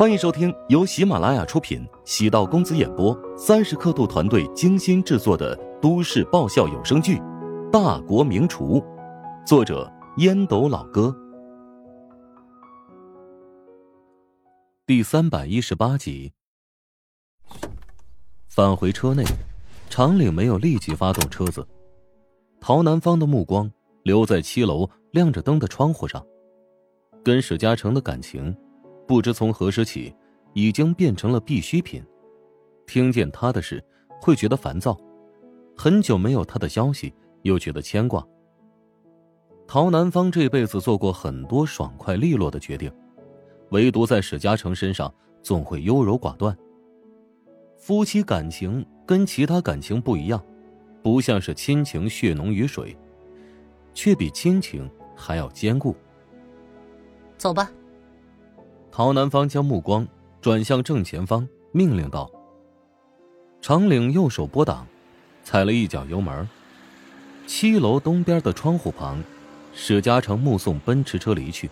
欢迎收听由喜马拉雅出品、喜道公子演播、三十刻度团队精心制作的都市爆笑有声剧《大国名厨》，作者烟斗老哥，第三百一十八集。返回车内，长岭没有立即发动车子，陶南方的目光留在七楼亮着灯的窗户上，跟史嘉诚的感情。不知从何时起，已经变成了必需品。听见他的事，会觉得烦躁；很久没有他的消息，又觉得牵挂。陶南方这辈子做过很多爽快利落的决定，唯独在史嘉诚身上总会优柔寡断。夫妻感情跟其他感情不一样，不像是亲情血浓于水，却比亲情还要坚固。走吧。陶南方将目光转向正前方，命令道：“长岭右手拨挡，踩了一脚油门。七楼东边的窗户旁，史嘉诚目送奔驰车离去，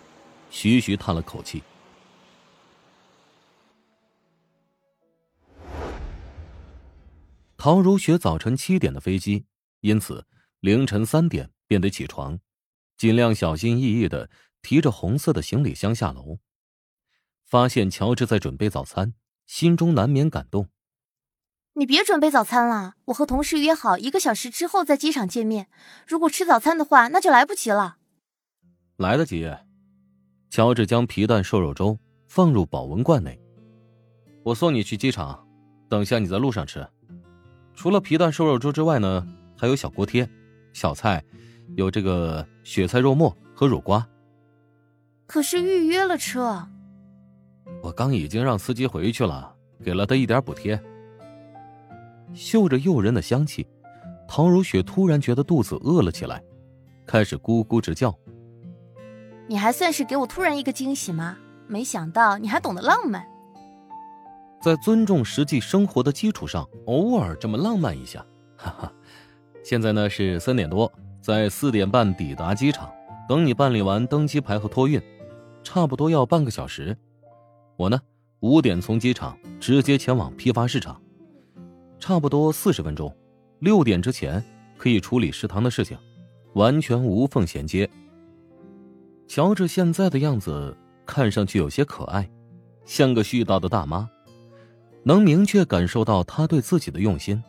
徐徐叹了口气。陶如雪早晨七点的飞机，因此凌晨三点便得起床，尽量小心翼翼的提着红色的行李箱下楼。”发现乔治在准备早餐，心中难免感动。你别准备早餐了，我和同事约好一个小时之后在机场见面。如果吃早餐的话，那就来不及了。来得及。乔治将皮蛋瘦肉粥放入保温罐内。我送你去机场，等下你在路上吃。除了皮蛋瘦肉粥之外呢，还有小锅贴、小菜，有这个雪菜肉末和乳瓜。可是预约了车。我刚已经让司机回去了，给了他一点补贴。嗅着诱人的香气，唐如雪突然觉得肚子饿了起来，开始咕咕直叫。你还算是给我突然一个惊喜吗？没想到你还懂得浪漫。在尊重实际生活的基础上，偶尔这么浪漫一下，哈哈。现在呢是三点多，在四点半抵达机场，等你办理完登机牌和托运，差不多要半个小时。我呢，五点从机场直接前往批发市场，差不多四十分钟，六点之前可以处理食堂的事情，完全无缝衔接。乔治现在的样子看上去有些可爱，像个絮叨的大妈，能明确感受到他对自己的用心。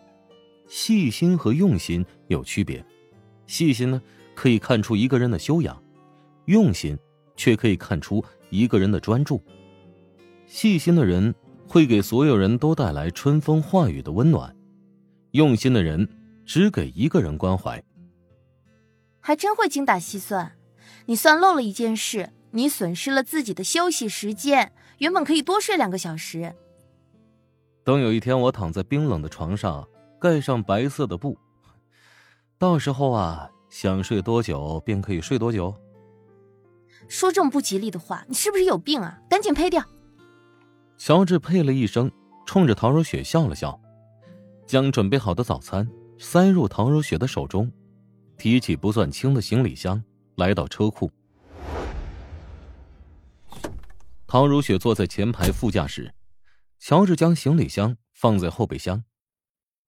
细心和用心有区别，细心呢可以看出一个人的修养，用心却可以看出一个人的专注。细心的人会给所有人都带来春风化雨的温暖，用心的人只给一个人关怀。还真会精打细算，你算漏了一件事，你损失了自己的休息时间，原本可以多睡两个小时。等有一天我躺在冰冷的床上，盖上白色的布，到时候啊，想睡多久便可以睡多久。说这么不吉利的话，你是不是有病啊？赶紧呸掉！乔治呸了一声，冲着陶如雪笑了笑，将准备好的早餐塞入陶如雪的手中，提起不算轻的行李箱，来到车库。陶如雪坐在前排副驾驶，乔治将行李箱放在后备箱。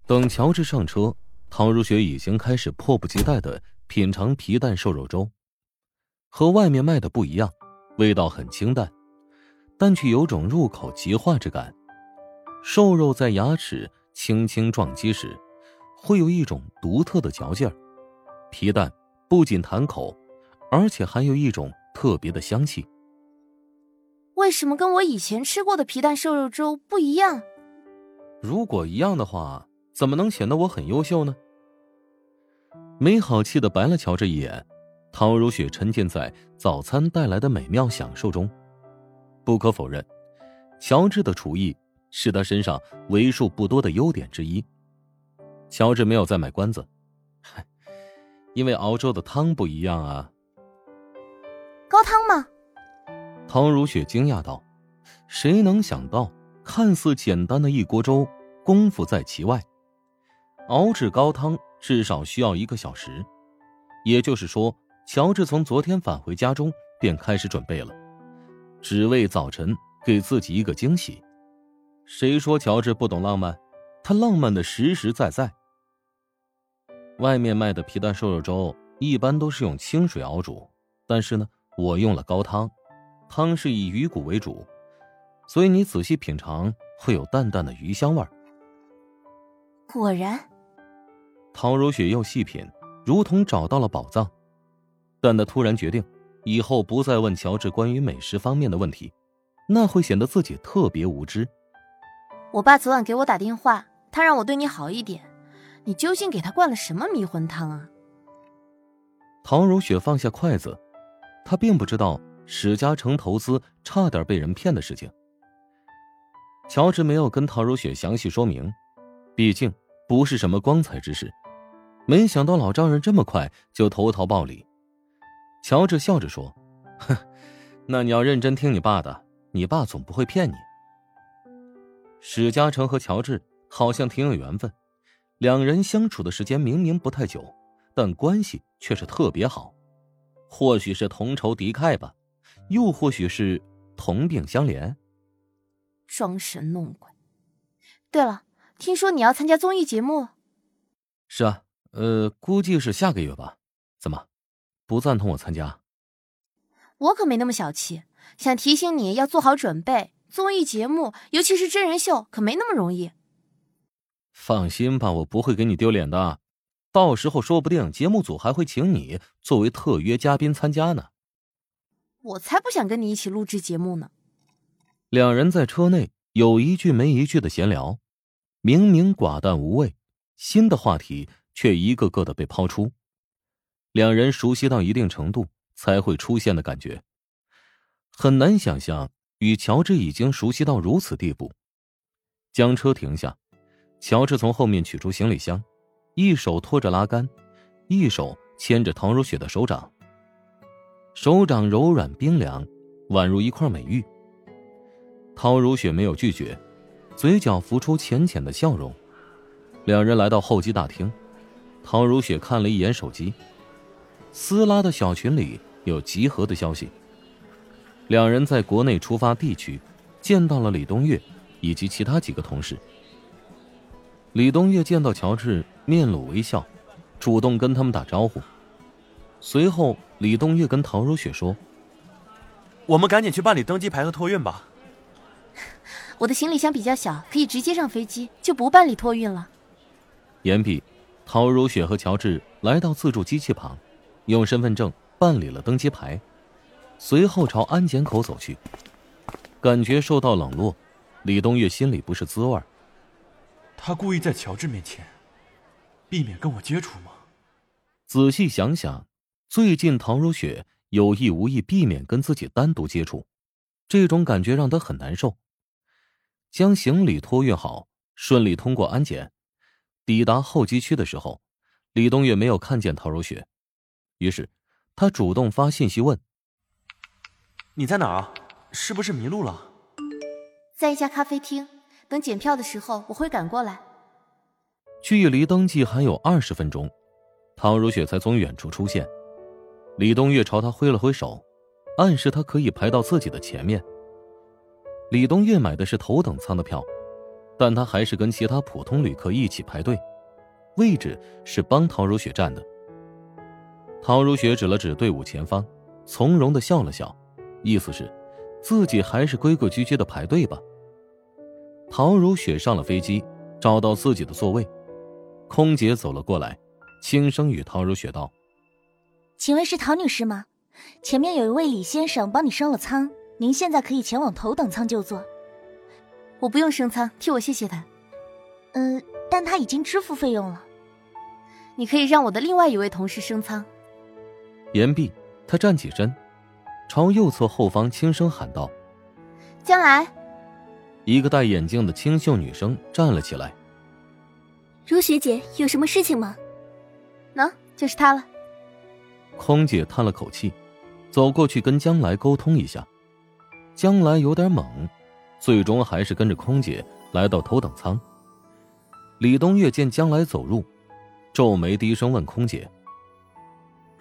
等乔治上车，陶如雪已经开始迫不及待的品尝皮蛋瘦肉粥，和外面卖的不一样，味道很清淡。但却有种入口即化之感，瘦肉在牙齿轻轻撞击时，会有一种独特的嚼劲儿。皮蛋不仅弹口，而且还有一种特别的香气。为什么跟我以前吃过的皮蛋瘦肉粥不一样？如果一样的话，怎么能显得我很优秀呢？没好气的白了乔治一眼，陶如雪沉浸在早餐带来的美妙享受中。不可否认，乔治的厨艺是他身上为数不多的优点之一。乔治没有再卖关子，因为熬粥的汤不一样啊。高汤吗？唐如雪惊讶道：“谁能想到，看似简单的一锅粥，功夫在其外。熬制高汤至少需要一个小时，也就是说，乔治从昨天返回家中便开始准备了。”只为早晨给自己一个惊喜。谁说乔治不懂浪漫？他浪漫的实实在在。外面卖的皮蛋瘦肉粥一般都是用清水熬煮，但是呢，我用了高汤，汤是以鱼骨为主，所以你仔细品尝会有淡淡的鱼香味儿。果然，陶如雪又细品，如同找到了宝藏。但她突然决定，以后不再问乔治关于美食方面的问题，那会显得自己特别无知。我爸昨晚给我打电话，他让我对你好一点。你究竟给他灌了什么迷魂汤啊？唐如雪放下筷子，她并不知道史嘉诚投资差点被人骗的事情。乔治没有跟唐如雪详细说明，毕竟不是什么光彩之事。没想到老丈人这么快就投桃报李。乔治笑着说：“哼，那你要认真听你爸的，你爸总不会骗你。”史嘉诚和乔治好像挺有缘分，两人相处的时间明明不太久，但关系却是特别好。或许是同仇敌忾吧，又或许是同病相怜。装神弄鬼。对了，听说你要参加综艺节目？是啊，呃，估计是下个月吧。怎么，不赞同我参加？我可没那么小气，想提醒你要做好准备。综艺节目，尤其是真人秀，可没那么容易。放心吧，我不会给你丢脸的。到时候说不定节目组还会请你作为特约嘉宾参加呢。我才不想跟你一起录制节目呢。两人在车内有一句没一句的闲聊，明明寡淡无味，新的话题却一个个的被抛出。两人熟悉到一定程度才会出现的感觉，很难想象。与乔治已经熟悉到如此地步，将车停下，乔治从后面取出行李箱，一手托着拉杆，一手牵着唐如雪的手掌。手掌柔软冰凉，宛如一块美玉。陶如雪没有拒绝，嘴角浮出浅浅的笑容。两人来到候机大厅，陶如雪看了一眼手机，撕拉的小群里有集合的消息。两人在国内出发地区见到了李东岳以及其他几个同事。李东岳见到乔治，面露微笑，主动跟他们打招呼。随后，李东岳跟陶如雪说：“我们赶紧去办理登机牌和托运吧。”我的行李箱比较小，可以直接上飞机，就不办理托运了。言毕，陶如雪和乔治来到自助机器旁，用身份证办理了登机牌。随后朝安检口走去，感觉受到冷落，李东岳心里不是滋味他故意在乔治面前，避免跟我接触吗？仔细想想，最近唐如雪有意无意避免跟自己单独接触，这种感觉让他很难受。将行李托运好，顺利通过安检，抵达候机区的时候，李东岳没有看见陶如雪，于是他主动发信息问。你在哪儿啊？是不是迷路了？在一家咖啡厅，等检票的时候我会赶过来。距离登记还有二十分钟，唐如雪才从远处出现。李东月朝他挥了挥手，暗示他可以排到自己的前面。李东月买的是头等舱的票，但他还是跟其他普通旅客一起排队，位置是帮唐如雪占的。陶如雪指了指队伍前方，从容的笑了笑。意思是，自己还是规规矩矩的排队吧。陶如雪上了飞机，找到自己的座位，空姐走了过来，轻声与陶如雪道：“请问是陶女士吗？前面有一位李先生帮你升了舱，您现在可以前往头等舱就坐。我不用升舱，替我谢谢他。嗯，但他已经支付费用了。你可以让我的另外一位同事升舱。”言毕，他站起身。朝右侧后方轻声喊道：“将来。”一个戴眼镜的清秀女生站了起来。如雪姐，有什么事情吗？能，就是她了。空姐叹了口气，走过去跟将来沟通一下。将来有点懵，最终还是跟着空姐来到头等舱。李东月见将来走入，皱眉低声问空姐：“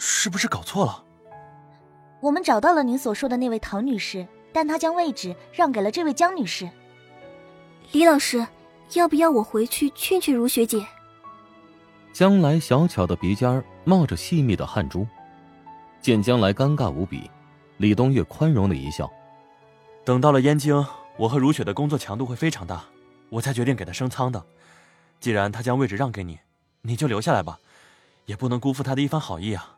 是不是搞错了？”我们找到了您所说的那位唐女士，但她将位置让给了这位江女士。李老师，要不要我回去劝劝如学姐？江来小巧的鼻尖冒着细密的汗珠，见江来尴尬无比，李东岳宽容的一笑。等到了燕京，我和如雪的工作强度会非常大，我才决定给她升舱的。既然她将位置让给你，你就留下来吧，也不能辜负她的一番好意啊。